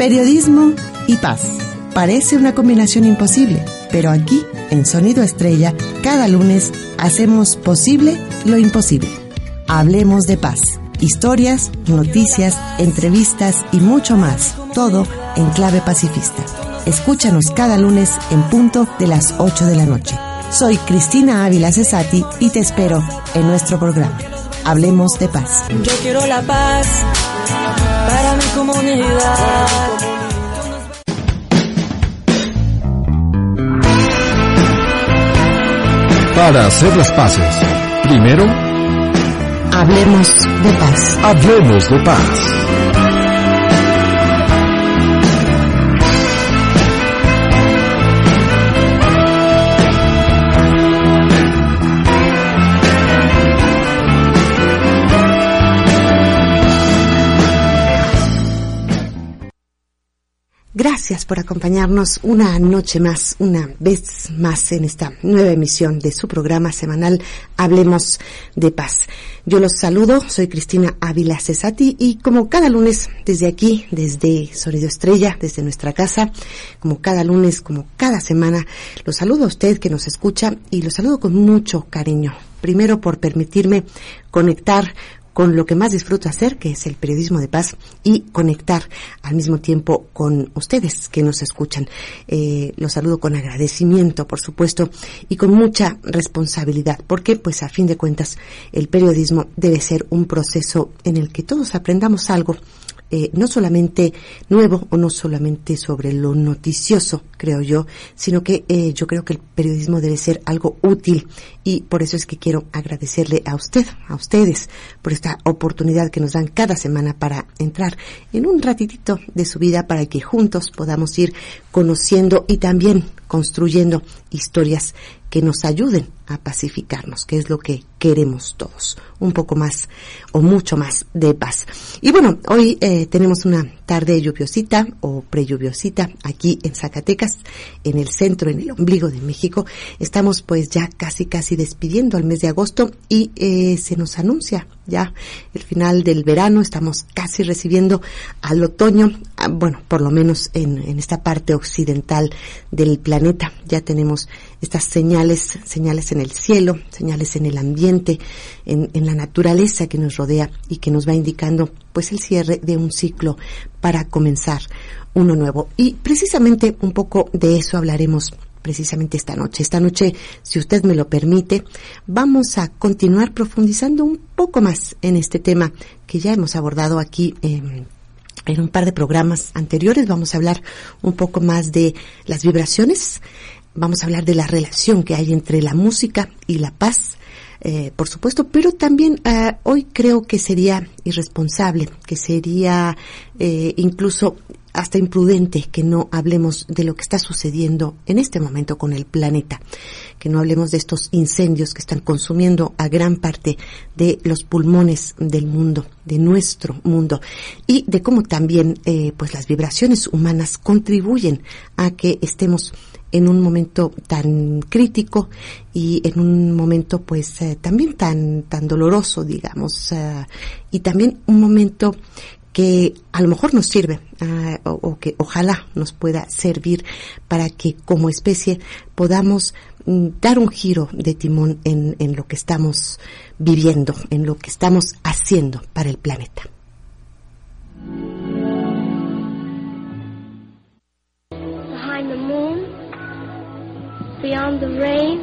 Periodismo y paz. Parece una combinación imposible, pero aquí, en Sonido Estrella, cada lunes hacemos posible lo imposible. Hablemos de paz. Historias, noticias, entrevistas y mucho más. Todo en clave pacifista. Escúchanos cada lunes en punto de las 8 de la noche. Soy Cristina Ávila Cesati y te espero en nuestro programa. Hablemos de paz. Yo quiero la paz para mi comunidad. Para hacer las paces, primero, Hablemos de paz. hablemos de paz. Gracias por acompañarnos una noche más, una vez más en esta nueva emisión de su programa semanal Hablemos de Paz. Yo los saludo, soy Cristina Ávila Cesati y como cada lunes desde aquí, desde Sonido Estrella, desde nuestra casa, como cada lunes, como cada semana, los saludo a usted que nos escucha y los saludo con mucho cariño. Primero por permitirme conectar con lo que más disfruto hacer, que es el periodismo de paz, y conectar al mismo tiempo con ustedes que nos escuchan. Eh, los saludo con agradecimiento, por supuesto, y con mucha responsabilidad, porque pues a fin de cuentas el periodismo debe ser un proceso en el que todos aprendamos algo eh, no solamente nuevo o no solamente sobre lo noticioso, creo yo, sino que eh, yo creo que el periodismo debe ser algo útil. Y por eso es que quiero agradecerle a usted, a ustedes, por esta oportunidad que nos dan cada semana para entrar en un ratitito de su vida para que juntos podamos ir conociendo y también construyendo historias que nos ayuden a pacificarnos, que es lo que queremos todos, un poco más o mucho más de paz. Y bueno, hoy eh, tenemos una tarde lluviosita o prelluviosita aquí en Zacatecas, en el centro, en el ombligo de México. Estamos pues ya casi casi despidiendo al mes de agosto y eh, se nos anuncia ya el final del verano, estamos casi recibiendo al otoño, ah, bueno, por lo menos en, esta parte occidental del planeta, ya tenemos estas señales, señales en el cielo, señales en el ambiente, en, en, la naturaleza que nos rodea y que nos va indicando pues el cierre de un ciclo para comenzar uno nuevo. Y precisamente un poco de eso hablaremos precisamente esta noche. Esta noche, si usted me lo permite, vamos a continuar profundizando un poco más en este tema que ya hemos abordado aquí. Eh, en un par de programas anteriores vamos a hablar un poco más de las vibraciones, vamos a hablar de la relación que hay entre la música y la paz, eh, por supuesto, pero también eh, hoy creo que sería irresponsable, que sería eh, incluso hasta imprudente que no hablemos de lo que está sucediendo en este momento con el planeta, que no hablemos de estos incendios que están consumiendo a gran parte de los pulmones del mundo, de nuestro mundo, y de cómo también eh, pues las vibraciones humanas contribuyen a que estemos en un momento tan crítico y en un momento pues eh, también tan tan doloroso digamos uh, y también un momento que a lo mejor nos sirve o, o, que ojalá nos pueda servir para que como especie podamos mm, dar un giro de timón en, en lo que estamos viviendo, en lo que estamos haciendo para el planeta. Beyond the rain,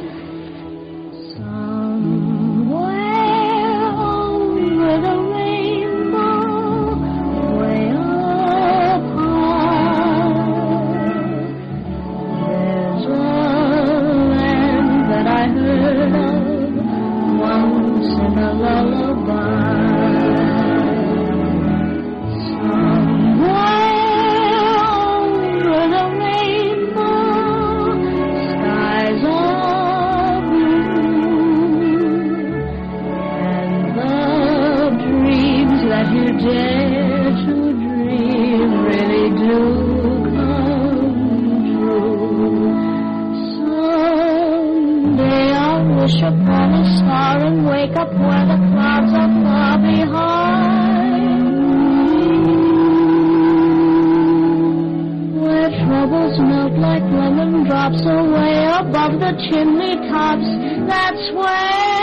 somewhere over the she'll probably snore and wake up where the clouds are far behind. Where troubles melt like lemon drops away above the chimney tops, that's where.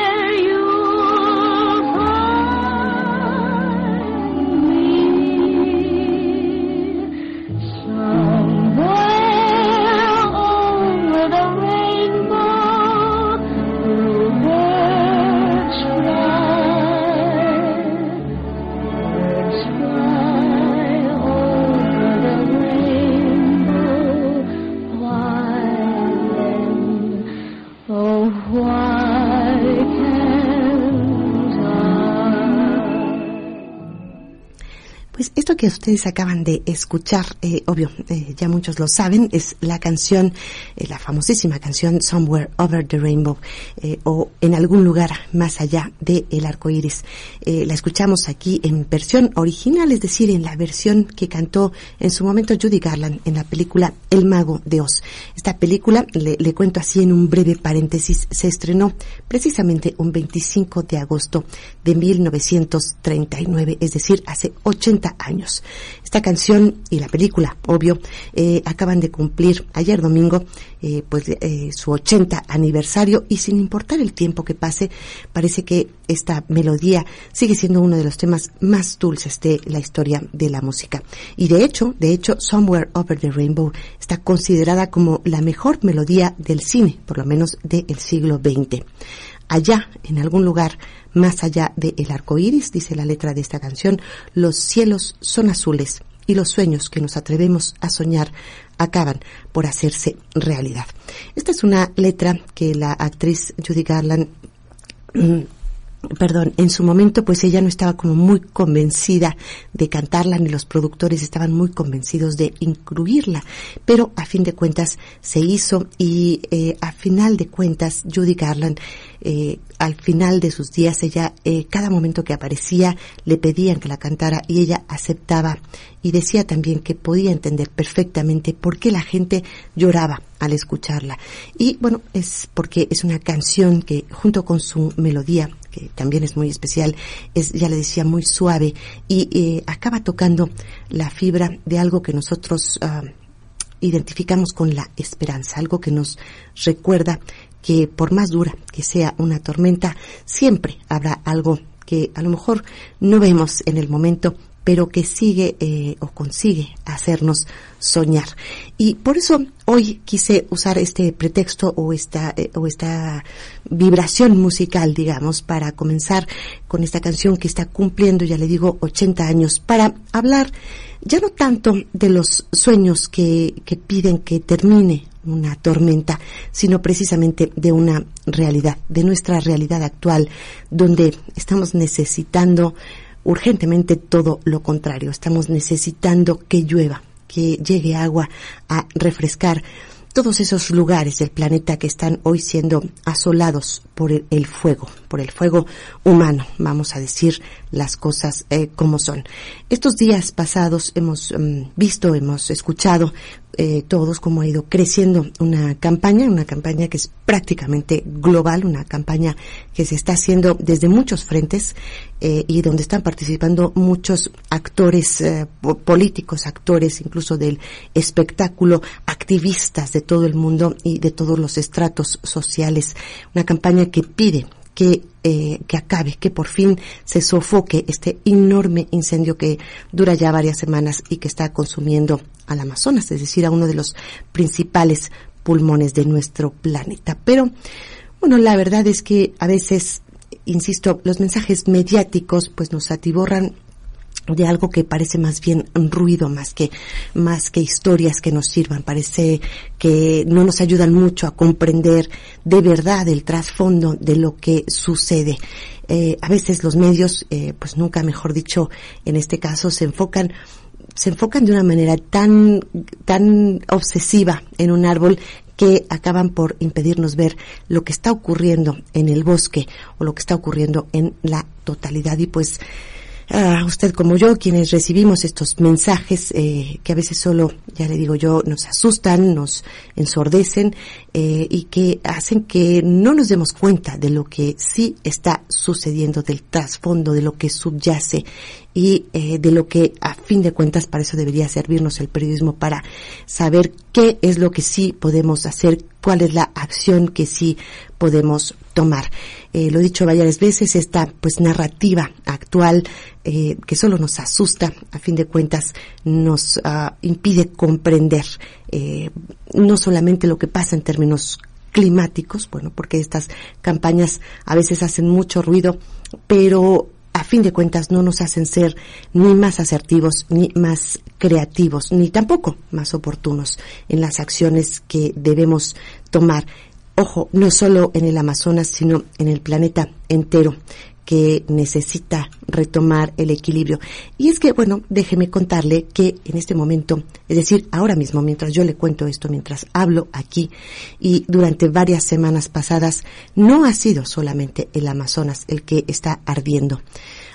Que ustedes acaban de escuchar, eh, obvio, eh, ya muchos lo saben, es la canción, eh, la famosísima canción Somewhere Over the Rainbow, eh, o en algún lugar más allá del el arco iris. Eh, la escuchamos aquí en versión original, es decir, en la versión que cantó en su momento Judy Garland en la película El Mago de Oz. Esta película, le, le cuento así en un breve paréntesis, se estrenó precisamente un 25 de agosto de 1939, es decir, hace 80 años. Esta canción y la película, obvio, eh, acaban de cumplir ayer domingo eh, pues eh, su 80 aniversario y sin importar el tiempo que pase, parece que esta melodía sigue siendo uno de los temas más dulces de la historia de la música. Y de hecho, de hecho, Somewhere Over the Rainbow está considerada como la mejor melodía del cine, por lo menos del siglo XX allá, en algún lugar más allá del arco iris, dice la letra de esta canción, los cielos son azules y los sueños que nos atrevemos a soñar acaban por hacerse realidad. Esta es una letra que la actriz Judy Garland mm, perdón, en su momento pues ella no estaba como muy convencida de cantarla ni los productores estaban muy convencidos de incluirla, pero a fin de cuentas se hizo y eh, a final de cuentas Judy Garland eh, al final de sus días ella eh, cada momento que aparecía le pedían que la cantara y ella aceptaba y decía también que podía entender perfectamente por qué la gente lloraba al escucharla. Y bueno es porque es una canción que junto con su melodía que también es muy especial, es, ya le decía, muy suave y acaba tocando la fibra de algo que nosotros ah, identificamos con la esperanza, algo que nos recuerda que por más dura que sea una tormenta, siempre habrá algo que a lo mejor no vemos en el momento, pero que sigue eh, o consigue hacernos soñar. Y por eso hoy quise usar este pretexto o esta, eh, o esta vibración musical, digamos, para comenzar con esta canción que está cumpliendo, ya le digo, 80 años, para hablar ya no tanto de los sueños que, que piden que termine una tormenta, sino precisamente de una realidad, de nuestra realidad actual, donde estamos necesitando urgentemente todo lo contrario. Estamos necesitando que llueva, que llegue agua a refrescar todos esos lugares del planeta que están hoy siendo asolados por el, fuego, por el fuego humano, vamos a decir las cosas eh, como son. Estos días pasados hemos mm, visto, hemos escuchado eh, todos cómo ha ido creciendo una campaña, una campaña que es prácticamente global, una campaña que se está haciendo desde muchos frentes eh, y donde están participando muchos actores eh, po- políticos, actores incluso del espectáculo, activistas de todo el mundo y de todos los estratos sociales. Una campaña que pide que, eh, que acabe, que por fin se sofoque este enorme incendio que dura ya varias semanas y que está consumiendo al Amazonas, es decir, a uno de los principales pulmones de nuestro planeta. Pero, bueno, la verdad es que a veces, insisto, los mensajes mediáticos pues nos atiborran de algo que parece más bien ruido más que más que historias que nos sirvan. Parece que no nos ayudan mucho a comprender de verdad el trasfondo de lo que sucede. Eh, a veces los medios eh, pues nunca mejor dicho en este caso se enfocan se enfocan de una manera tan tan obsesiva en un árbol que acaban por impedirnos ver lo que está ocurriendo en el bosque o lo que está ocurriendo en la totalidad. Y pues usted como yo, quienes recibimos estos mensajes eh, que a veces solo, ya le digo yo, nos asustan, nos ensordecen, eh, y que hacen que no nos demos cuenta de lo que sí está sucediendo, del trasfondo, de lo que subyace y eh, de lo que a fin de cuentas para eso debería servirnos el periodismo para saber qué es lo que sí podemos hacer, cuál es la acción que sí podemos tomar. Eh, lo he dicho varias veces, esta pues narrativa actual eh, que solo nos asusta, a fin de cuentas nos ah, impide comprender eh, no solamente lo que pasa en términos climáticos, bueno, porque estas campañas a veces hacen mucho ruido, pero a fin de cuentas no nos hacen ser ni más asertivos, ni más creativos, ni tampoco más oportunos en las acciones que debemos tomar. Ojo, no solo en el Amazonas, sino en el planeta entero que necesita retomar el equilibrio. Y es que, bueno, déjeme contarle que en este momento, es decir, ahora mismo, mientras yo le cuento esto, mientras hablo aquí, y durante varias semanas pasadas, no ha sido solamente el Amazonas el que está ardiendo.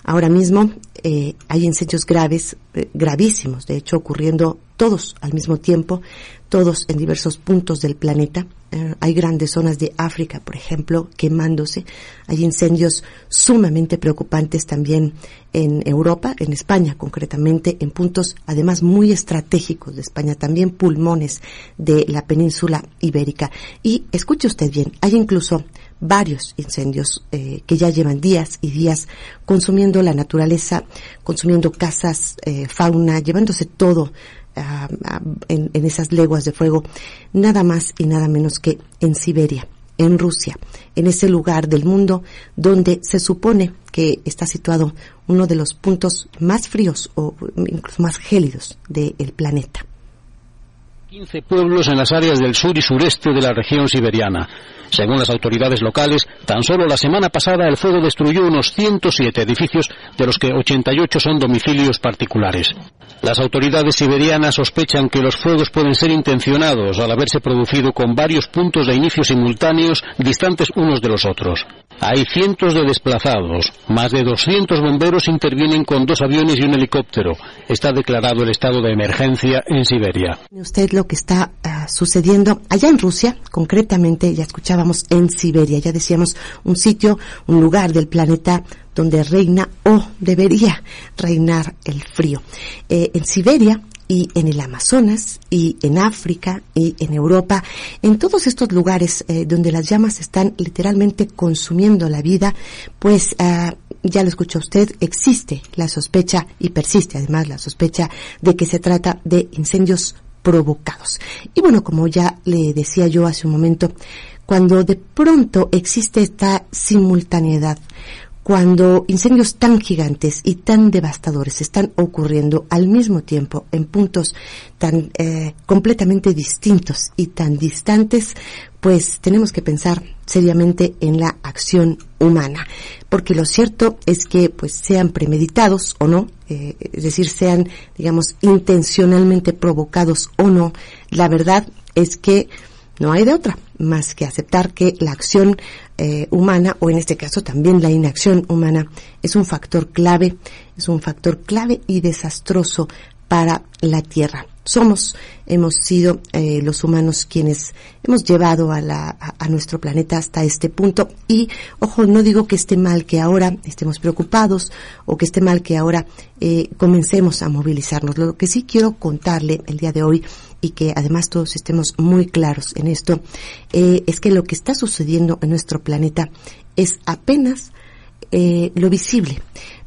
Ahora mismo eh, hay incendios graves, gravísimos, de hecho, ocurriendo todos al mismo tiempo, todos en diversos puntos del planeta. Eh, hay grandes zonas de África, por ejemplo, quemándose. Hay incendios sumamente preocupantes también en Europa, en España concretamente, en puntos además muy estratégicos de España, también pulmones de la península ibérica. Y escuche usted bien, hay incluso varios incendios eh, que ya llevan días y días consumiendo la naturaleza, consumiendo casas, eh, fauna, llevándose todo ah, ah, en, en esas leguas de fuego, nada más y nada menos que en Siberia, en Rusia, en ese lugar del mundo donde se supone que está situado uno de los puntos más fríos o incluso más gélidos del planeta. 15 pueblos en las áreas del sur y sureste de la región siberiana. Según las autoridades locales, tan solo la semana pasada el fuego destruyó unos 107 edificios, de los que 88 son domicilios particulares. Las autoridades siberianas sospechan que los fuegos pueden ser intencionados al haberse producido con varios puntos de inicio simultáneos distantes unos de los otros. Hay cientos de desplazados, más de 200 bomberos intervienen con dos aviones y un helicóptero. Está declarado el estado de emergencia en Siberia. Que está uh, sucediendo allá en Rusia, concretamente, ya escuchábamos en Siberia, ya decíamos un sitio, un lugar del planeta donde reina o debería reinar el frío. Eh, en Siberia y en el Amazonas y en África y en Europa, en todos estos lugares eh, donde las llamas están literalmente consumiendo la vida, pues uh, ya lo escuchó usted, existe la sospecha y persiste además la sospecha de que se trata de incendios provocados. Y bueno, como ya le decía yo hace un momento, cuando de pronto existe esta simultaneidad, cuando incendios tan gigantes y tan devastadores están ocurriendo al mismo tiempo en puntos tan eh, completamente distintos y tan distantes, pues tenemos que pensar seriamente en la acción humana, porque lo cierto es que pues sean premeditados o no, eh, es decir, sean digamos intencionalmente provocados o no, la verdad es que no hay de otra más que aceptar que la acción eh, humana, o en este caso también la inacción humana, es un factor clave, es un factor clave y desastroso para la Tierra. Somos, hemos sido eh, los humanos quienes hemos llevado a, la, a, nuestro planeta hasta este punto. Y, ojo, no digo que esté mal que ahora estemos preocupados o que esté mal que ahora eh, comencemos a movilizarnos. Lo que sí quiero contarle el día de hoy y que además todos estemos muy claros en esto, eh, es que lo que está sucediendo en nuestro planeta es apenas eh, lo visible.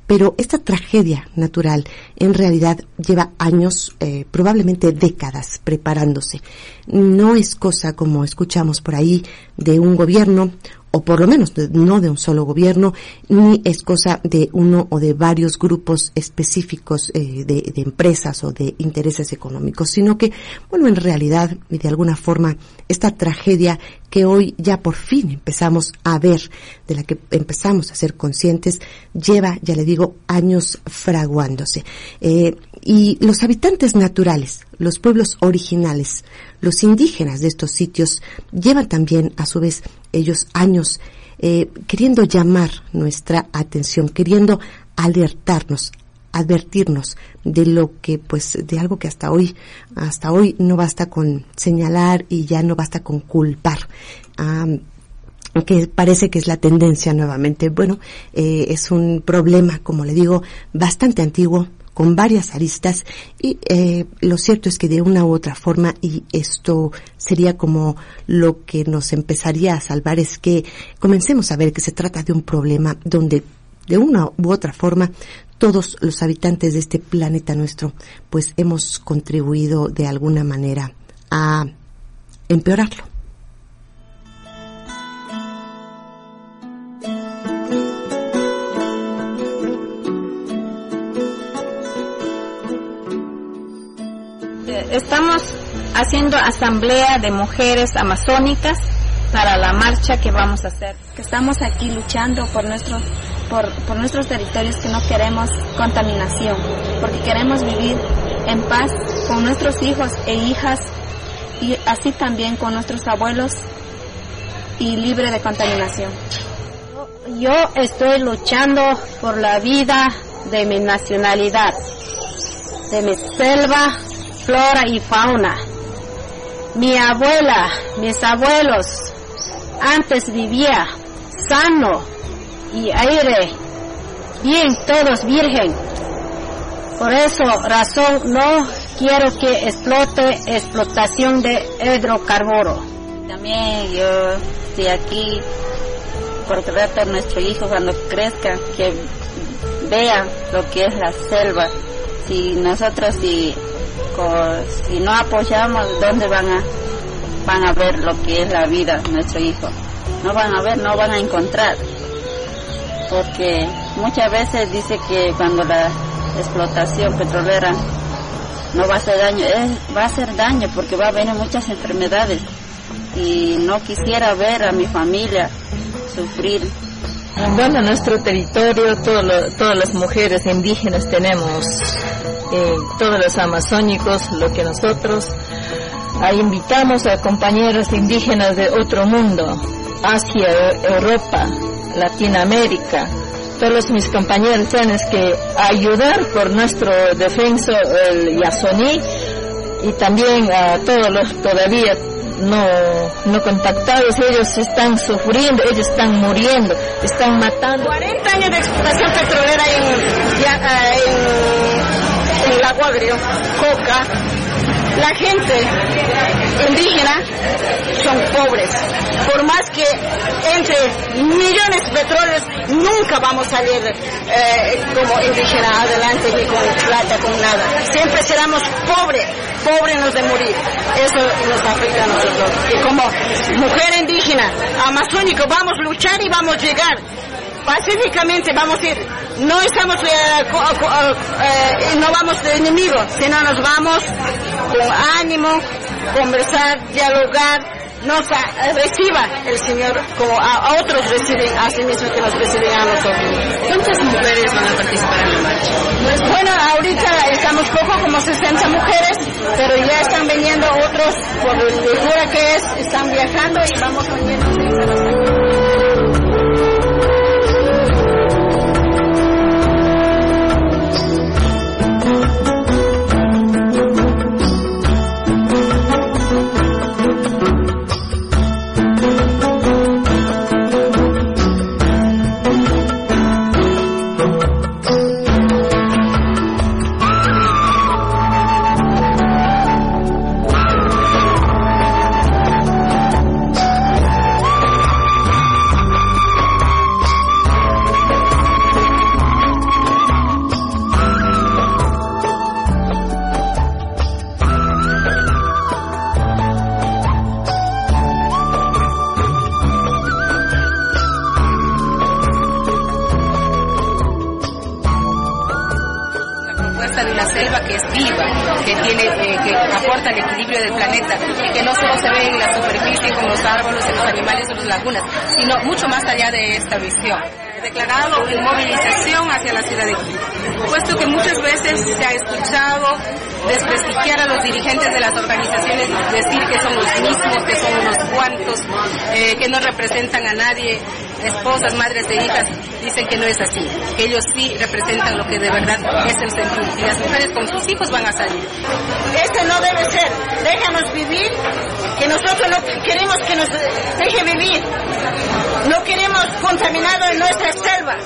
Pero esta tragedia natural en realidad lleva años, eh, probablemente décadas, preparándose. No es cosa, como escuchamos por ahí, de un gobierno o por lo menos no de un solo gobierno, ni es cosa de uno o de varios grupos específicos eh, de, de, empresas o de intereses económicos, sino que, bueno, en realidad y de alguna forma esta tragedia que hoy ya por fin empezamos a ver, de la que empezamos a ser conscientes, lleva, ya le digo, años fraguándose. Eh, y los habitantes naturales, los pueblos originales, los indígenas de estos sitios, llevan también, a su vez, ellos años eh, queriendo llamar nuestra atención, queriendo alertarnos, advertirnos de lo que pues de algo que hasta hoy hasta hoy no basta con señalar y ya no basta con culpar ah, que parece que es la tendencia nuevamente. Bueno, eh, es un problema, como le digo, bastante antiguo, con varias aristas y eh, lo cierto es que de una u otra forma y esto sería como lo que nos empezaría a salvar es que comencemos a ver que se trata de un problema donde de una u otra forma todos los habitantes de este planeta nuestro pues hemos contribuido de alguna manera a empeorarlo. Estamos haciendo asamblea de mujeres amazónicas para la marcha que vamos a hacer. Que estamos aquí luchando por nuestro por, por nuestros territorios que no queremos contaminación, porque queremos vivir en paz con nuestros hijos e hijas y así también con nuestros abuelos y libre de contaminación. Yo estoy luchando por la vida de mi nacionalidad, de mi selva, flora y fauna. Mi abuela, mis abuelos, antes vivía sano y aire, bien, todos virgen. Por eso razón no quiero que explote explotación de hidrocarburo. También yo estoy aquí por tratar a nuestro hijo cuando crezca, que vea lo que es la selva. Si nosotros si, si no apoyamos, ¿dónde van a, van a ver lo que es la vida de nuestro hijo? No van a ver, no van a encontrar. Porque muchas veces dice que cuando la explotación petrolera no va a hacer daño, va a hacer daño porque va a venir muchas enfermedades y no quisiera ver a mi familia sufrir. Bueno, nuestro territorio, todas las mujeres indígenas tenemos, eh, todos los amazónicos, lo que nosotros invitamos a compañeros indígenas de otro mundo, Asia, Europa, Latinoamérica, todos mis compañeros tienen que ayudar por nuestro defensa, el Yasoní, y también a todos los todavía no, no contactados, ellos están sufriendo, ellos están muriendo, están matando. 40 años de explotación petrolera en, ya, en, en Agrio, Coca, la gente indígena son pobres. Por más que entre millones de petróleos, nunca vamos a salir eh, como indígena adelante ni con plata, con nada. Siempre seremos pobres, pobres nos de morir. Eso nos afecta nosotros. Y como mujer indígena, amazónico, vamos a luchar y vamos a llegar pacíficamente vamos a ir, no estamos, eh, co- co- eh, no vamos de enemigos, sino nos vamos con ánimo, conversar, dialogar, nos reciba el Señor como a, otros reciben, a sí mismo que nos reciben a nosotros. ¿Cuántas mujeres van a participar en la marcha? Bueno, ahorita estamos poco, como 60 mujeres, pero ya están viniendo otros por la locura que es, están viajando y vamos uniendo. Allá de esta visión. Declarado en movilización hacia la ciudad de Quito, puesto que muchas veces se ha escuchado desprestigiar a los dirigentes de las organizaciones, decir que son los mismos, que son unos cuantos, eh, que no representan a nadie. esposas, madres de hijas, dicen que no es así, que ellos sí representan lo que de verdad es el sentir. Y las mujeres con sus hijos van a salir. Este no debe ser. Déjanos vivir, que nosotros no queremos que nos deje vivir. No queremos contaminado en nuestra selva.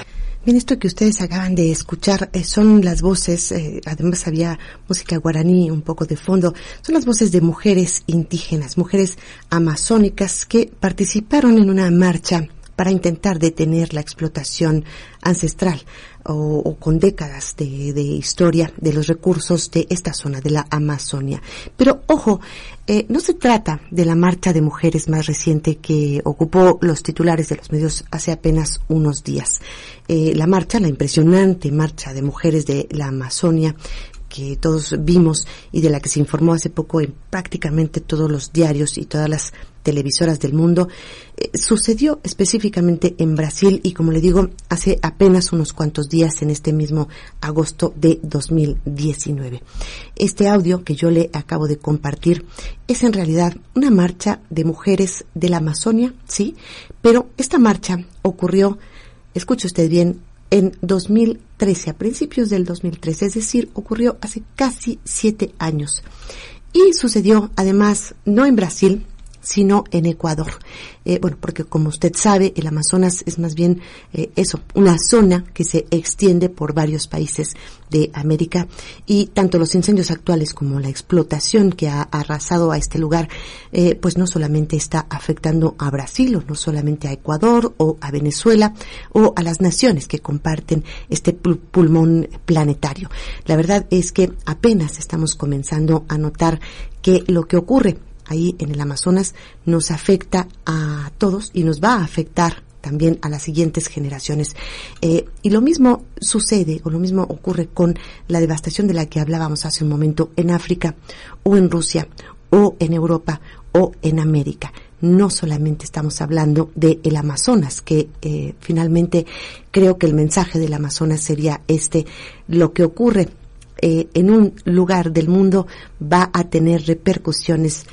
Bien, esto que ustedes acaban de escuchar eh, son las voces, eh, además había música guaraní un poco de fondo, son las voces de mujeres indígenas, mujeres amazónicas que participaron en una marcha para intentar detener la explotación ancestral o, o con décadas de, de historia de los recursos de esta zona de la Amazonia. Pero ojo, eh, no se trata de la marcha de mujeres más reciente que ocupó los titulares de los medios hace apenas unos días. Eh, la marcha, la impresionante marcha de mujeres de la Amazonia, que todos vimos y de la que se informó hace poco en prácticamente todos los diarios y todas las televisoras del mundo, eh, sucedió específicamente en Brasil y como le digo, hace apenas unos cuantos días en este mismo agosto de 2019. Este audio que yo le acabo de compartir es en realidad una marcha de mujeres de la Amazonia, sí, pero esta marcha ocurrió, escuche usted bien, en 2013, a principios del 2013, es decir, ocurrió hace casi siete años. Y sucedió además no en Brasil, sino en Ecuador. Eh, bueno, porque como usted sabe, el Amazonas es más bien eh, eso, una zona que se extiende por varios países de América y tanto los incendios actuales como la explotación que ha arrasado a este lugar, eh, pues no solamente está afectando a Brasil o no solamente a Ecuador o a Venezuela o a las naciones que comparten este pul- pulmón planetario. La verdad es que apenas estamos comenzando a notar que lo que ocurre ahí en el Amazonas nos afecta a todos y nos va a afectar también a las siguientes generaciones. Eh, y lo mismo sucede o lo mismo ocurre con la devastación de la que hablábamos hace un momento en África o en Rusia o en Europa o en América. No solamente estamos hablando de el Amazonas, que eh, finalmente creo que el mensaje del Amazonas sería este, lo que ocurre eh, en un lugar del mundo va a tener repercusiones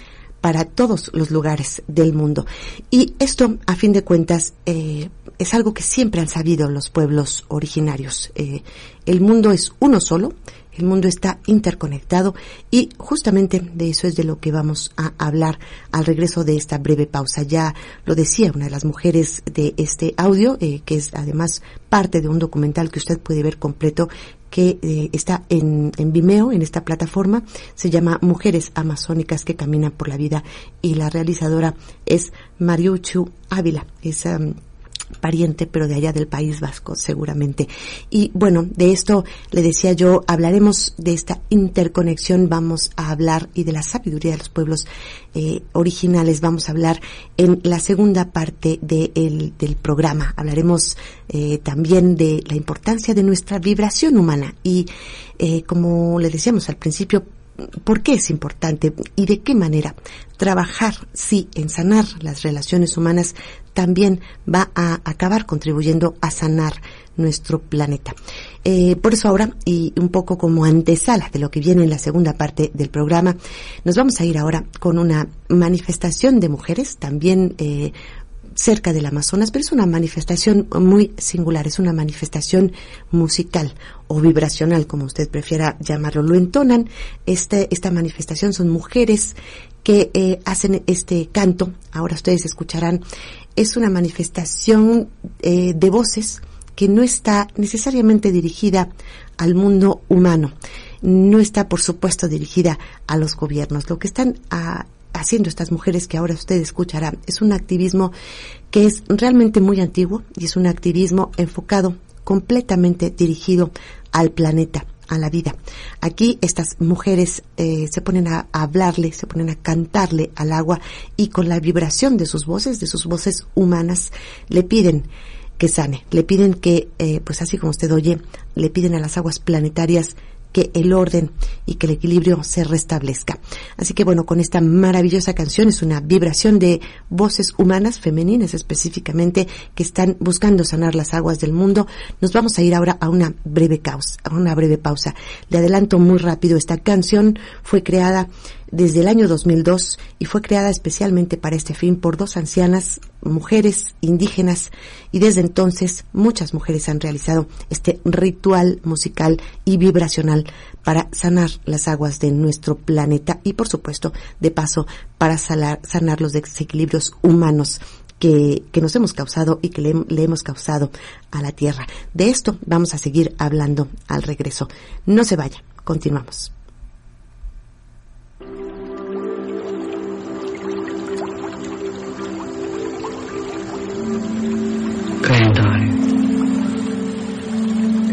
para todos los lugares del mundo. Y esto, a fin de cuentas, eh, es algo que siempre han sabido los pueblos originarios. Eh, el mundo es uno solo, el mundo está interconectado y justamente de eso es de lo que vamos a hablar al regreso de esta breve pausa. Ya lo decía una de las mujeres de este audio, eh, que es además parte de un documental que usted puede ver completo que eh, está en, en Vimeo, en esta plataforma, se llama Mujeres Amazónicas que Caminan por la Vida y la realizadora es Mariuchu Ávila, es pariente, pero de allá del País Vasco, seguramente. Y bueno, de esto le decía yo, hablaremos de esta interconexión, vamos a hablar y de la sabiduría de los pueblos eh, originales, vamos a hablar en la segunda parte de el- del programa. Hablaremos eh, también de la importancia de nuestra vibración humana y, eh, como le decíamos al principio, ¿Por qué es importante y de qué manera trabajar, sí, en sanar las relaciones humanas también va a acabar contribuyendo a sanar nuestro planeta? Eh, por eso ahora, y un poco como antesala de lo que viene en la segunda parte del programa, nos vamos a ir ahora con una manifestación de mujeres, también eh, cerca del Amazonas, pero es una manifestación muy singular, es una manifestación musical o vibracional, como usted prefiera llamarlo. Lo entonan, este, esta manifestación son mujeres que eh, hacen este canto, ahora ustedes escucharán, es una manifestación eh, de voces que no está necesariamente dirigida al mundo humano, no está por supuesto dirigida a los gobiernos. Lo que están a, haciendo estas mujeres que ahora usted escuchará es un activismo que es realmente muy antiguo y es un activismo enfocado completamente dirigido al planeta, a la vida. Aquí estas mujeres eh, se ponen a, hablarle, se ponen a cantarle al agua y con la vibración de sus voces, de sus voces humanas, le piden que sane, le piden que, eh, pues así como usted oye, le piden a las aguas planetarias que el orden y que el equilibrio se restablezca. Así que bueno, con esta maravillosa canción es una vibración de voces humanas, femeninas específicamente, que están buscando sanar las aguas del mundo. Nos vamos a ir ahora a una breve pausa, a una breve pausa. Le adelanto muy rápido, esta canción fue creada desde el año 2002 y fue creada especialmente para este fin por dos ancianas mujeres indígenas y desde entonces muchas mujeres han realizado este ritual musical y vibracional para sanar las aguas de nuestro planeta y por supuesto de paso para sanar, los desequilibrios humanos que, que, nos hemos causado y que le, le, hemos causado a la Tierra. De esto vamos a seguir hablando al regreso. No se vaya, continuamos. Granddaughter,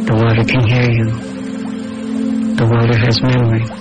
the water can hear you. The water has memory.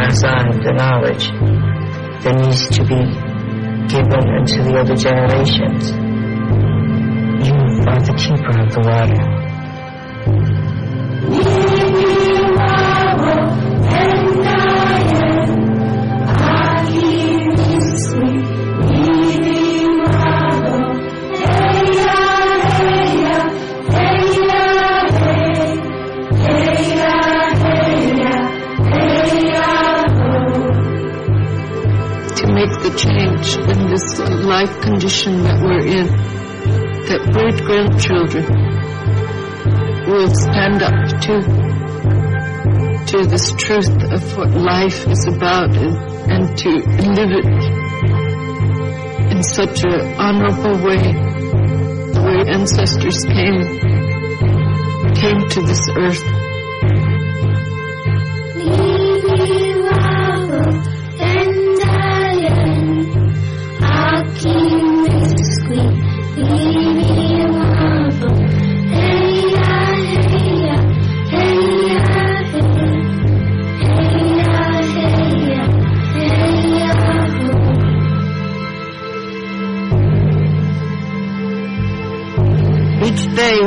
on the knowledge that needs to be given unto the other generations. You are the keeper of the water. In this life condition that we're in, that great grandchildren will stand up to to this truth of what life is about and, and to live it in such an honorable way, the way ancestors came came to this earth.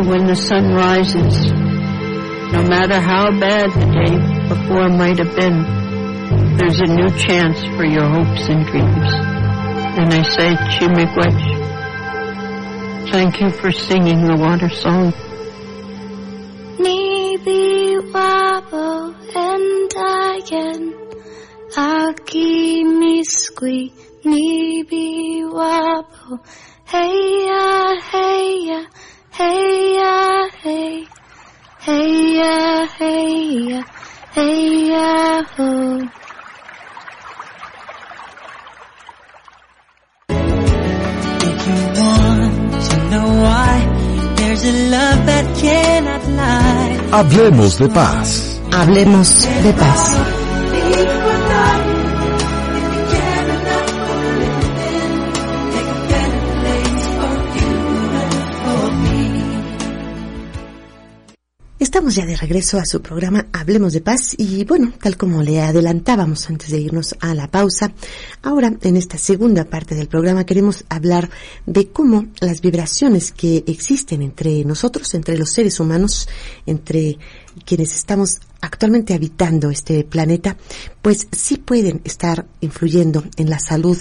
When the sun rises, no matter how bad the day before might have been, there's a new chance for your hopes and dreams. And I say, Chimikwech, thank you for singing the water song. Nibi wabo endayen Aki miskwi Nibi wabo hey hey ya Hey ya ho If you want to know why, there's a love that cannot lie. Hablemos de paz. Hablemos de paz. Estamos ya de regreso a su programa Hablemos de Paz y bueno, tal como le adelantábamos antes de irnos a la pausa, ahora en esta segunda parte del programa queremos hablar de cómo las vibraciones que existen entre nosotros, entre los seres humanos, entre quienes estamos actualmente habitando este planeta, pues sí pueden estar influyendo en la salud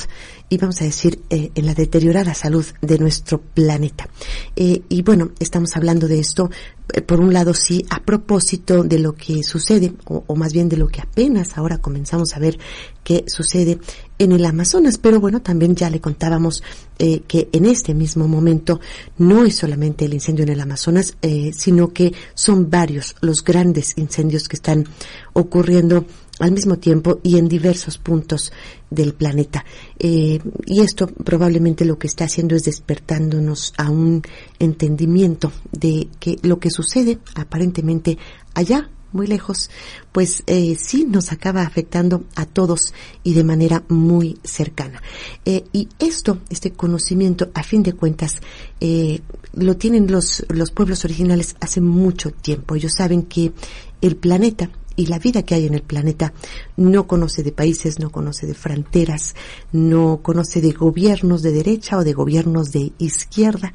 y vamos a decir eh, en la deteriorada salud de nuestro planeta. Eh, y bueno, estamos hablando de esto, eh, por un lado sí, a propósito de lo que sucede, o, o más bien de lo que apenas ahora comenzamos a ver que sucede en el Amazonas, pero bueno, también ya le contábamos eh, que en este mismo momento no es solamente el incendio en el Amazonas, eh, sino que son varios los grandes incendios que están ocurriendo al mismo tiempo y en diversos puntos del planeta. Eh, y esto probablemente lo que está haciendo es despertándonos a un entendimiento de que lo que sucede aparentemente allá muy lejos, pues eh, sí nos acaba afectando a todos y de manera muy cercana. Eh, y esto, este conocimiento, a fin de cuentas, eh, lo tienen los, los pueblos originales hace mucho tiempo. Ellos saben que el planeta y la vida que hay en el planeta no conoce de países, no conoce de fronteras, no conoce de gobiernos de derecha o de gobiernos de izquierda.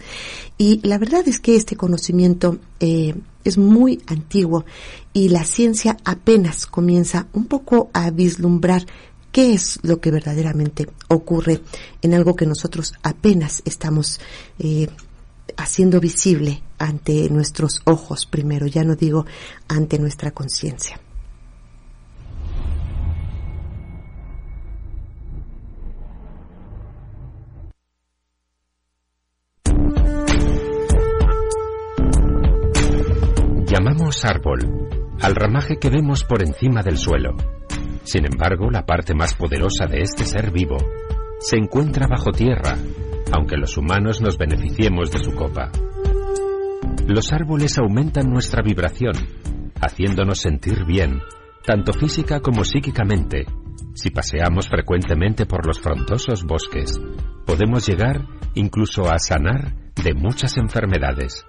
Y la verdad es que este conocimiento eh, es muy antiguo y la ciencia apenas comienza un poco a vislumbrar qué es lo que verdaderamente ocurre en algo que nosotros apenas estamos eh, haciendo visible ante nuestros ojos primero, ya no digo ante nuestra conciencia. Llamamos árbol al ramaje que vemos por encima del suelo. Sin embargo, la parte más poderosa de este ser vivo se encuentra bajo tierra, aunque los humanos nos beneficiemos de su copa. Los árboles aumentan nuestra vibración, haciéndonos sentir bien, tanto física como psíquicamente. Si paseamos frecuentemente por los frondosos bosques, podemos llegar incluso a sanar de muchas enfermedades.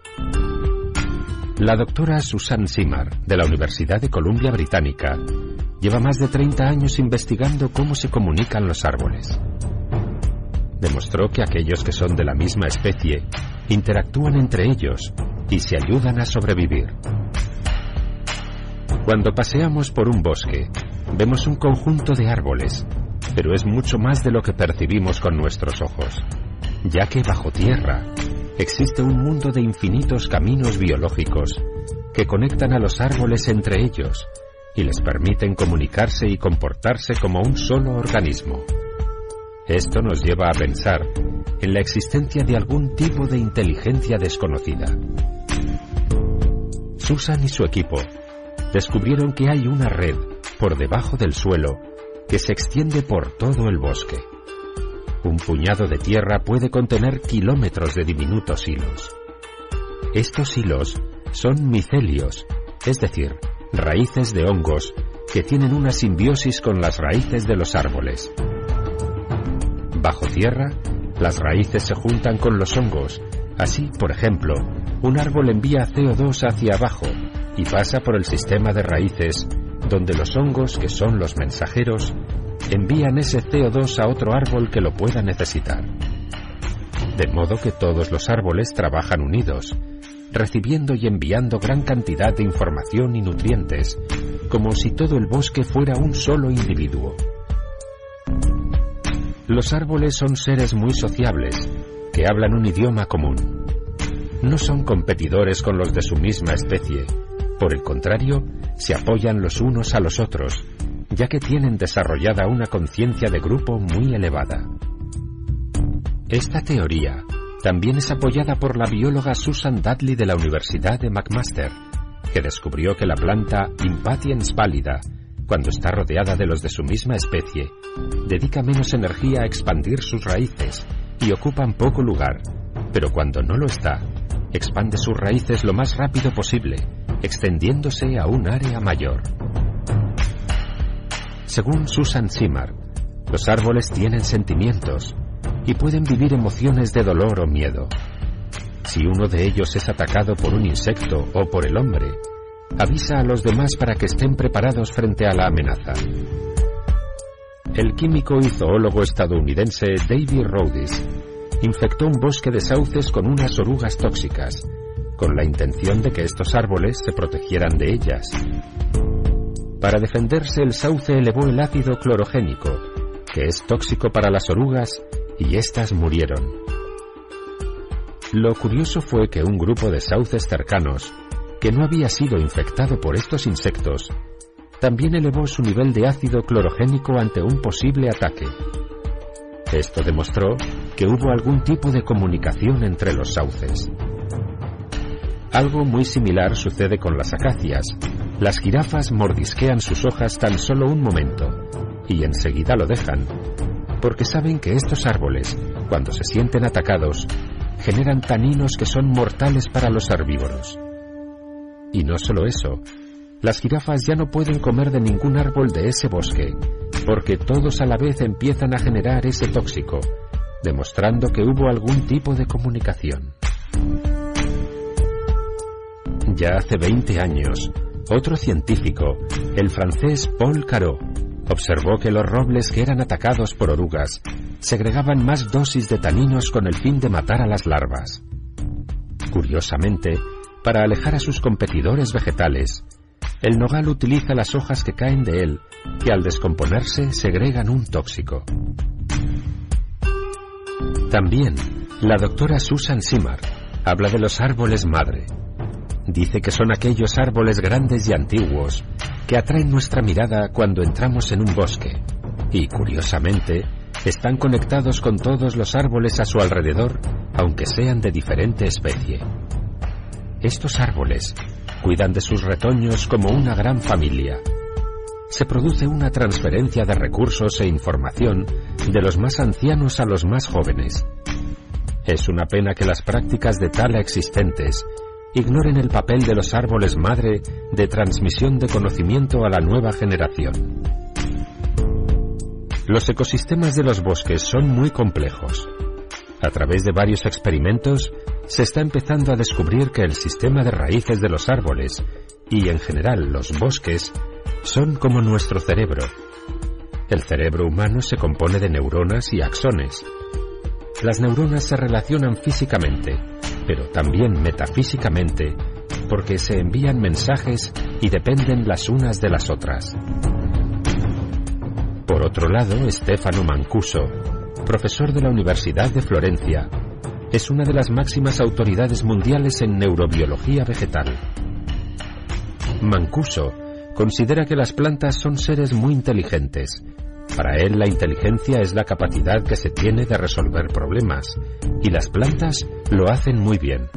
La doctora Susan Simar, de la Universidad de Columbia Británica, lleva más de 30 años investigando cómo se comunican los árboles. Demostró que aquellos que son de la misma especie interactúan entre ellos y se ayudan a sobrevivir. Cuando paseamos por un bosque, vemos un conjunto de árboles, pero es mucho más de lo que percibimos con nuestros ojos, ya que bajo tierra existe un mundo de infinitos caminos biológicos que conectan a los árboles entre ellos y les permiten comunicarse y comportarse como un solo organismo. Esto nos lleva a pensar en la existencia de algún tipo de inteligencia desconocida. Susan y su equipo descubrieron que hay una red por debajo del suelo que se extiende por todo el bosque. Un puñado de tierra puede contener kilómetros de diminutos hilos. Estos hilos son micelios, es decir, raíces de hongos que tienen una simbiosis con las raíces de los árboles. Bajo tierra, las raíces se juntan con los hongos. Así, por ejemplo, un árbol envía CO2 hacia abajo y pasa por el sistema de raíces, donde los hongos, que son los mensajeros, envían ese CO2 a otro árbol que lo pueda necesitar. De modo que todos los árboles trabajan unidos, recibiendo y enviando gran cantidad de información y nutrientes, como si todo el bosque fuera un solo individuo. Los árboles son seres muy sociables, que hablan un idioma común. No son competidores con los de su misma especie, por el contrario, se apoyan los unos a los otros, ya que tienen desarrollada una conciencia de grupo muy elevada. Esta teoría también es apoyada por la bióloga Susan Dudley de la Universidad de McMaster, que descubrió que la planta Impatiens pálida, cuando está rodeada de los de su misma especie, dedica menos energía a expandir sus raíces y ocupan poco lugar, pero cuando no lo está, expande sus raíces lo más rápido posible, extendiéndose a un área mayor. Según Susan Simard, los árboles tienen sentimientos y pueden vivir emociones de dolor o miedo. Si uno de ellos es atacado por un insecto o por el hombre, avisa a los demás para que estén preparados frente a la amenaza. El químico y zoólogo estadounidense David Rhodes infectó un bosque de sauces con unas orugas tóxicas, con la intención de que estos árboles se protegieran de ellas. Para defenderse el sauce elevó el ácido clorogénico, que es tóxico para las orugas, y éstas murieron. Lo curioso fue que un grupo de sauces cercanos, que no había sido infectado por estos insectos, también elevó su nivel de ácido clorogénico ante un posible ataque. Esto demostró que hubo algún tipo de comunicación entre los sauces. Algo muy similar sucede con las acacias. Las jirafas mordisquean sus hojas tan solo un momento y enseguida lo dejan, porque saben que estos árboles, cuando se sienten atacados, generan taninos que son mortales para los herbívoros. Y no solo eso, las jirafas ya no pueden comer de ningún árbol de ese bosque, porque todos a la vez empiezan a generar ese tóxico, demostrando que hubo algún tipo de comunicación. Ya hace 20 años, otro científico, el francés Paul Carot, observó que los robles que eran atacados por orugas segregaban más dosis de taninos con el fin de matar a las larvas. Curiosamente, para alejar a sus competidores vegetales, el nogal utiliza las hojas que caen de él, que al descomponerse segregan un tóxico. También, la doctora Susan Simard habla de los árboles madre. Dice que son aquellos árboles grandes y antiguos que atraen nuestra mirada cuando entramos en un bosque. Y curiosamente, están conectados con todos los árboles a su alrededor, aunque sean de diferente especie. Estos árboles cuidan de sus retoños como una gran familia. Se produce una transferencia de recursos e información de los más ancianos a los más jóvenes. Es una pena que las prácticas de tala existentes ignoren el papel de los árboles madre de transmisión de conocimiento a la nueva generación. Los ecosistemas de los bosques son muy complejos. A través de varios experimentos, se está empezando a descubrir que el sistema de raíces de los árboles y en general los bosques son como nuestro cerebro. El cerebro humano se compone de neuronas y axones. Las neuronas se relacionan físicamente, pero también metafísicamente, porque se envían mensajes y dependen las unas de las otras. Por otro lado, Stefano Mancuso, profesor de la Universidad de Florencia, es una de las máximas autoridades mundiales en neurobiología vegetal. Mancuso considera que las plantas son seres muy inteligentes. Para él la inteligencia es la capacidad que se tiene de resolver problemas, y las plantas lo hacen muy bien.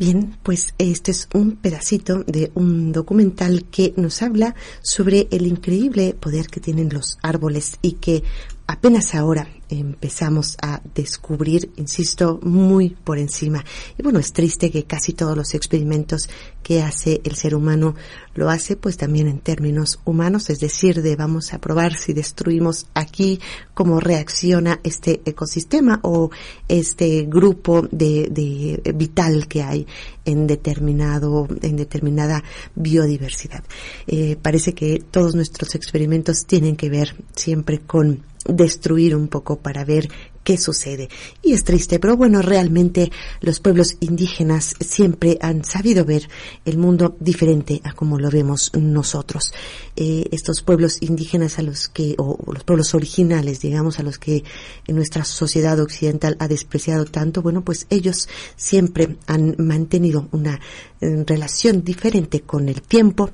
Bien, pues este es un pedacito de un documental que nos habla sobre el increíble poder que tienen los árboles y que apenas ahora empezamos a descubrir, insisto, muy por encima. Y bueno, es triste que casi todos los experimentos que hace el ser humano lo hace pues también en términos humanos, es decir, de vamos a probar si destruimos aquí cómo reacciona este ecosistema o este grupo de, de vital que hay en determinado, en determinada biodiversidad. Eh, parece que todos nuestros experimentos tienen que ver siempre con destruir un poco para ver qué sucede. Y es triste, pero bueno, realmente los pueblos indígenas siempre han sabido ver el mundo diferente a como lo vemos nosotros. Eh, estos pueblos indígenas a los que, o los pueblos originales, digamos, a los que nuestra sociedad occidental ha despreciado tanto, bueno, pues ellos siempre han mantenido una eh, relación diferente con el tiempo,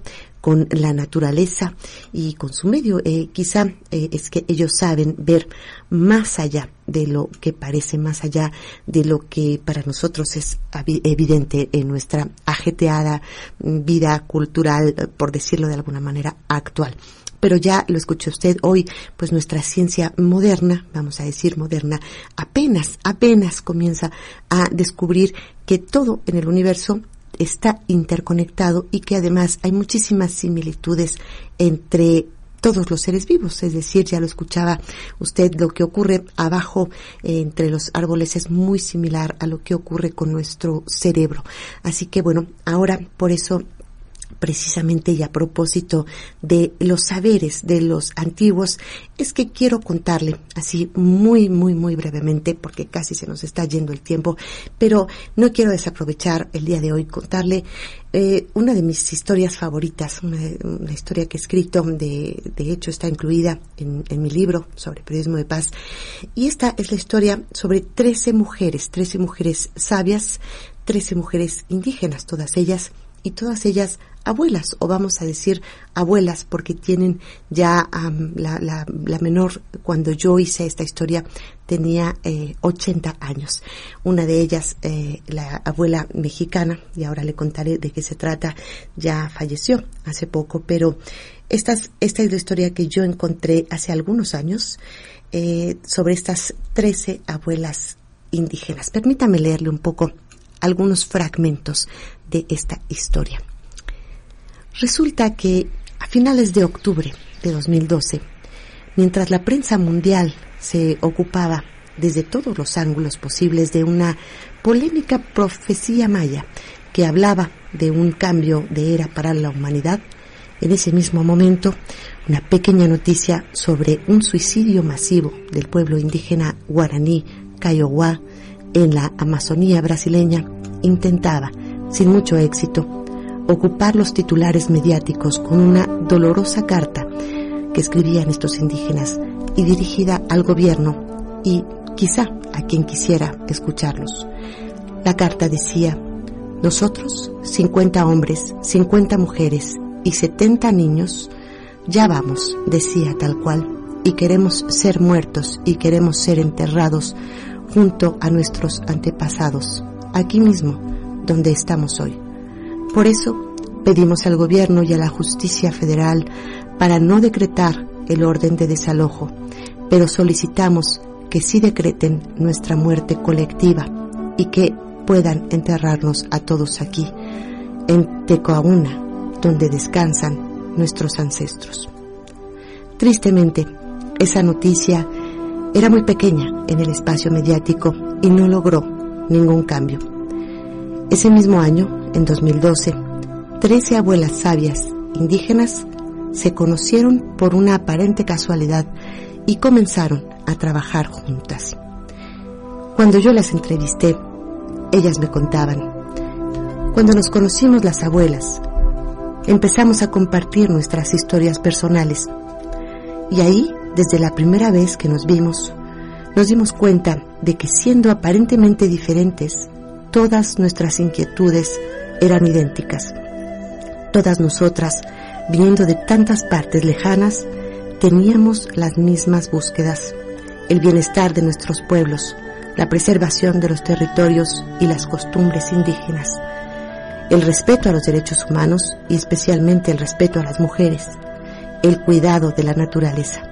con la naturaleza y con su medio. Eh, quizá eh, es que ellos saben ver más allá de lo que parece, más allá de lo que para nosotros es evidente en nuestra ajeteada vida cultural, por decirlo de alguna manera, actual pero ya lo escuchó usted hoy, pues nuestra ciencia moderna, vamos a decir moderna, apenas, apenas comienza a descubrir que todo en el universo está interconectado y que además hay muchísimas similitudes entre todos los seres vivos, es decir, ya lo escuchaba usted, lo que ocurre abajo eh, entre los árboles es muy similar a lo que ocurre con nuestro cerebro. Así que bueno, ahora por eso precisamente y a propósito de los saberes de los antiguos, es que quiero contarle así muy, muy, muy brevemente, porque casi se nos está yendo el tiempo, pero no quiero desaprovechar el día de hoy contarle eh, una de mis historias favoritas, una, historia que he escrito, de, de hecho está incluida en, en mi libro sobre periodismo de paz, y esta es la historia sobre 13 mujeres, 13 mujeres sabias, 13 mujeres indígenas, todas ellas, y todas ellas abuelas, o vamos a decir abuelas, porque tienen ya la, la, menor, cuando yo hice esta historia, tenía eh, 80 años. Una de ellas, eh, la abuela mexicana, y ahora le contaré de qué se trata, ya falleció hace poco, pero esta es, esta es la historia que yo encontré hace algunos años eh, sobre estas 13 abuelas indígenas. Permítame leerle un poco algunos fragmentos de esta historia. Resulta que a finales de octubre de 2012, mientras la prensa mundial se ocupaba desde todos los ángulos posibles de una polémica profecía maya que hablaba de un cambio de era para la humanidad, en ese mismo momento una pequeña noticia sobre un suicidio masivo del pueblo indígena guaraní Kaiowá en la Amazonía brasileña intentaba, sin mucho éxito, ocupar los titulares mediáticos con una dolorosa carta que escribían estos indígenas y dirigida al gobierno y quizá a quien quisiera escucharlos. La carta decía, nosotros, 50 hombres, 50 mujeres y 70 niños, ya vamos, decía tal cual, y queremos ser muertos y queremos ser enterrados junto a nuestros antepasados, aquí mismo, donde estamos hoy. Por eso pedimos al gobierno y a la justicia federal para no decretar el orden de desalojo, pero solicitamos que sí decreten nuestra muerte colectiva y que puedan enterrarnos a todos aquí, en Tecoauna, donde descansan nuestros ancestros. Tristemente, esa noticia era muy pequeña en el espacio mediático y no logró ningún cambio. Ese mismo año, en 2012, 13 abuelas sabias indígenas se conocieron por una aparente casualidad y comenzaron a trabajar juntas. Cuando yo las entrevisté, ellas me contaban, cuando nos conocimos las abuelas, empezamos a compartir nuestras historias personales y ahí, desde la primera vez que nos vimos, nos dimos cuenta de que siendo aparentemente diferentes, todas nuestras inquietudes eran idénticas. Todas nosotras, viniendo de tantas partes lejanas, teníamos las mismas búsquedas, el bienestar de nuestros pueblos, la preservación de los territorios y las costumbres indígenas, el respeto a los derechos humanos y especialmente el respeto a las mujeres, el cuidado de la naturaleza.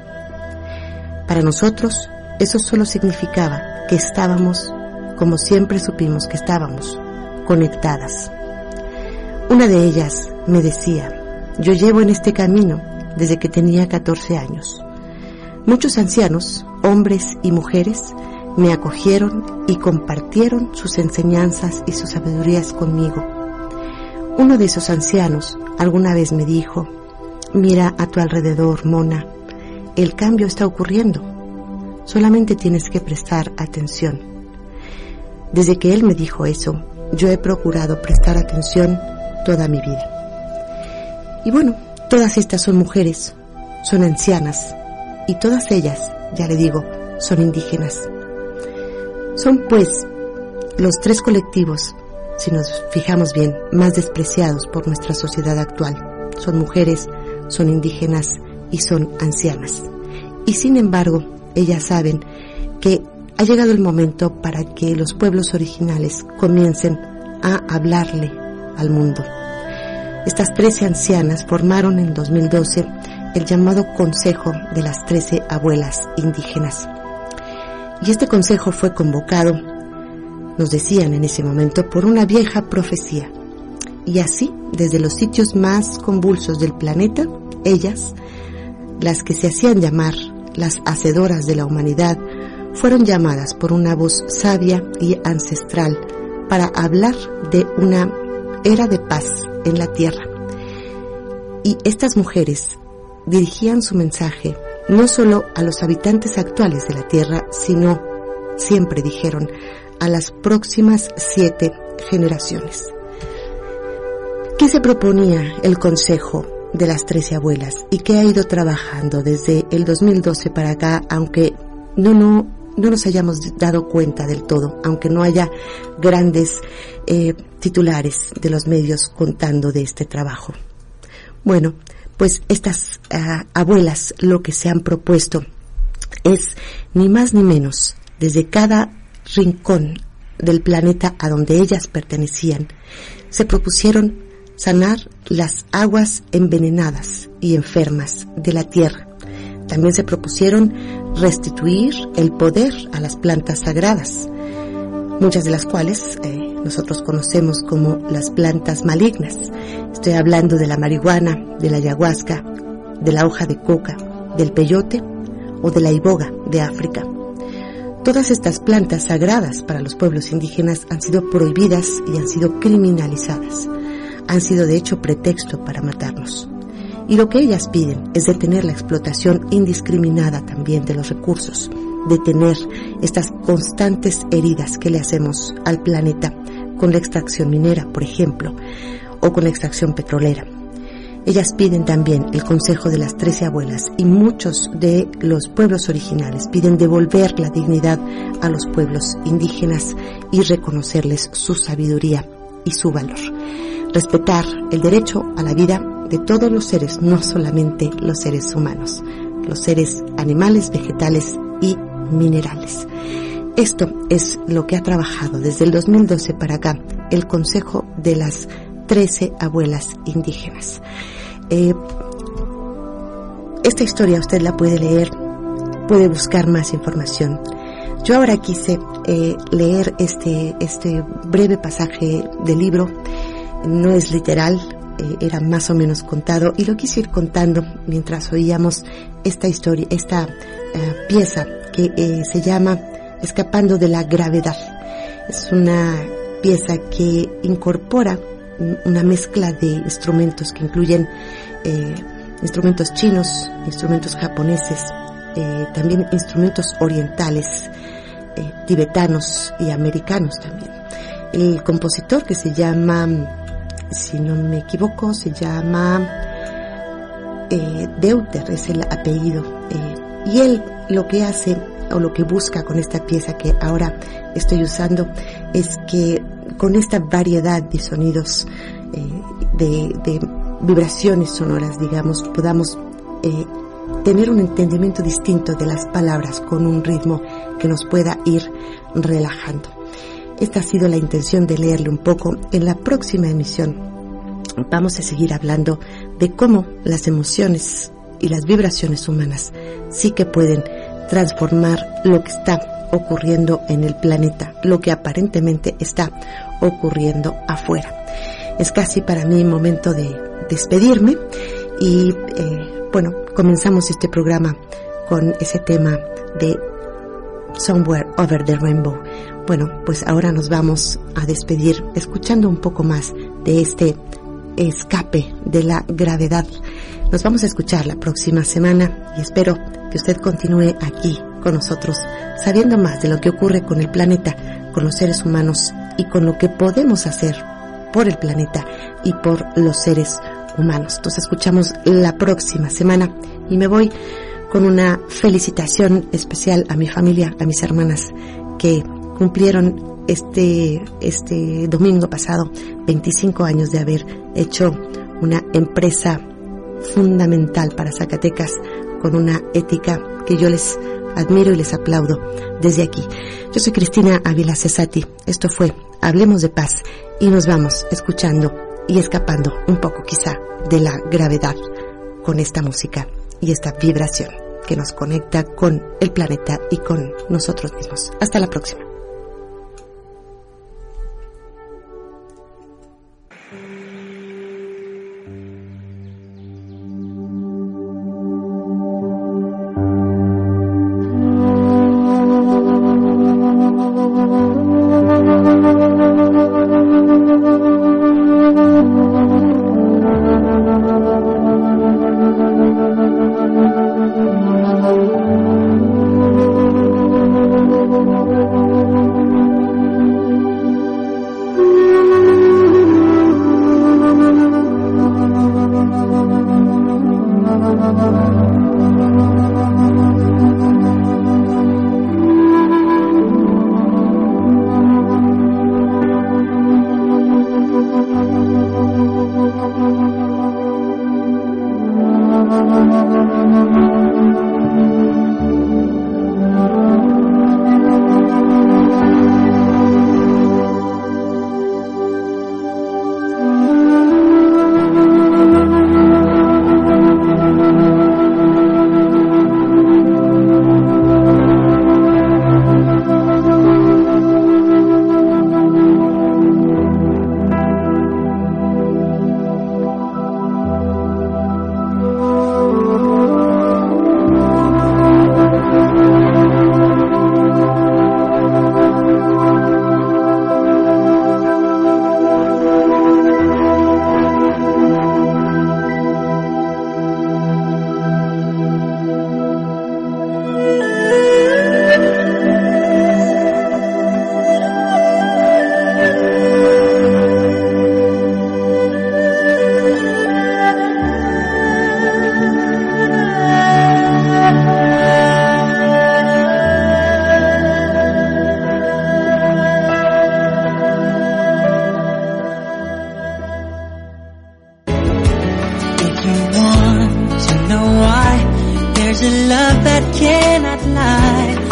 Para nosotros, eso solo significaba que estábamos, como siempre supimos que estábamos, conectadas. Una de ellas me decía, yo llevo en este camino desde que tenía 14 años. Muchos ancianos, hombres y mujeres, me acogieron y compartieron sus enseñanzas y sus sabidurías conmigo. Uno de esos ancianos alguna vez me dijo, mira a tu alrededor, Mona, el cambio está ocurriendo, solamente tienes que prestar atención. Desde que él me dijo eso, yo he procurado prestar atención toda mi vida. Y bueno, todas estas son mujeres, son ancianas, y todas ellas, ya le digo, son indígenas. Son pues los tres colectivos, si nos fijamos bien, más despreciados por nuestra sociedad actual. Son mujeres, son indígenas y son ancianas. Y sin embargo, ellas saben que ha llegado el momento para que los pueblos originales comiencen a hablarle al mundo. Estas 13 ancianas formaron en 2012 el llamado Consejo de las 13 Abuelas Indígenas. Y este consejo fue convocado, nos decían en ese momento, por una vieja profecía. Y así, desde los sitios más convulsos del planeta, ellas, las que se hacían llamar las hacedoras de la humanidad, fueron llamadas por una voz sabia y ancestral para hablar de una era de paz en la tierra, Y estas mujeres dirigían su mensaje no solo a los habitantes actuales de la Tierra, sino, siempre dijeron, a las próximas siete generaciones. ¿Qué se proponía el Consejo de las Trece Abuelas y qué ha ido trabajando desde el 2012 para acá, aunque no, no, no nos hayamos dado cuenta del todo, aunque no haya grandes eh, titulares de los medios contando de este trabajo? Bueno, pues estas ah, abuelas lo que se han propuesto es ni más ni menos desde cada rincón del planeta a donde ellas pertenecían, se propusieron sanar las aguas envenenadas y enfermas de la tierra. También se propusieron restituir el poder a las plantas sagradas, muchas de las cuales eh, nosotros conocemos como las plantas malignas. Estoy hablando de la marihuana, de la ayahuasca, de la hoja de coca, del peyote o de la iboga de África. Todas estas plantas sagradas para los pueblos indígenas han sido prohibidas y han sido criminalizadas. Han sido de hecho pretexto para matarnos. Y lo que ellas piden es detener la explotación indiscriminada también de los recursos, detener estas constantes heridas que le hacemos al planeta con la extracción minera, por ejemplo, o con la extracción petrolera. Ellas piden también el consejo de las trece abuelas y muchos de los pueblos originales piden devolver la dignidad a los pueblos indígenas y reconocerles su sabiduría y su valor. Respetar el derecho a la vida de todos los seres, no solamente los seres humanos, los seres animales, vegetales y minerales. Esto es lo que ha trabajado desde el 2012 para acá el Consejo de las 13 Abuelas Indígenas. Eh, esta historia usted la puede leer, puede buscar más información. Yo ahora quise eh, leer este, este breve pasaje del libro, no es literal, eh, era más o menos contado y lo quise ir contando mientras oíamos esta historia, esta pieza que se llama Escapando de la gravedad. Es una pieza que incorpora una mezcla de instrumentos que incluyen eh, instrumentos chinos, instrumentos japoneses, eh, también instrumentos orientales, eh, tibetanos y americanos también. El compositor que se llama, si no me equivoco, se llama Deuter, es el apellido. y él lo que hace o lo que busca con esta pieza que ahora estoy usando es que con esta variedad de sonidos, eh, de, vibraciones sonoras, digamos, podamos eh, tener un entendimiento distinto de las palabras con un ritmo que nos pueda ir relajando. Esta ha sido la intención de leerle un poco. En la próxima emisión vamos a seguir hablando de cómo las emociones y las vibraciones humanas sí que pueden transformar lo que está ocurriendo en el planeta, lo que aparentemente está ocurriendo afuera. Es casi para mí momento de despedirme y eh, bueno, comenzamos este programa con ese tema de Somewhere Over the Rainbow. Bueno, pues ahora nos vamos a despedir escuchando un poco más de este escape de la gravedad. Nos vamos a escuchar la próxima semana y espero que usted continúe aquí con nosotros, sabiendo más de lo que ocurre con el planeta, con los seres humanos y con lo que podemos hacer por el planeta y por los seres humanos. Nos escuchamos la próxima semana y me voy con una felicitación especial a mi familia, a mis hermanas que cumplieron este, este domingo pasado 25 años de haber hecho una empresa fundamental para Zacatecas con una ética que yo les admiro y les aplaudo desde aquí. Yo soy Cristina Ávila Cesati. Esto fue Hablemos de Paz y nos vamos escuchando y escapando un poco quizá de la gravedad con esta música y esta vibración que nos conecta con el planeta y con nosotros mismos. Hasta la próxima.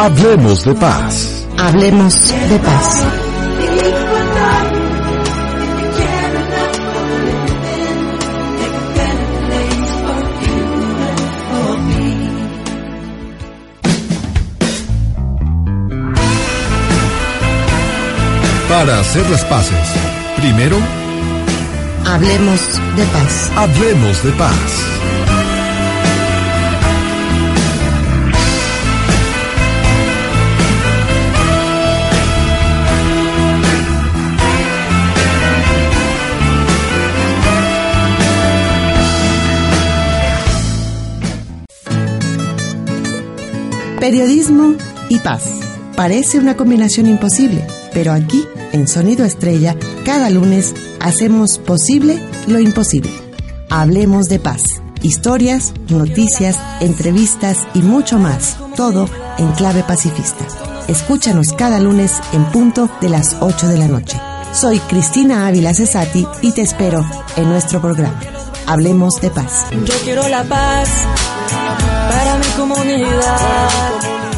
Hablemos de paz. Hablemos de paz. Para hacer las paces, primero, Hablemos de paz. hablemos de paz. Periodismo y paz. Parece una combinación imposible, pero aquí, en Sonido Estrella, cada lunes hacemos posible lo imposible. Hablemos de paz. Historias, noticias, entrevistas y mucho más. Todo en clave pacifista. Escúchanos cada lunes en punto de las 8 de la noche. Soy Cristina Ávila Cesati y te espero en nuestro programa. Hablemos de paz. Yo quiero la paz para mi comunidad.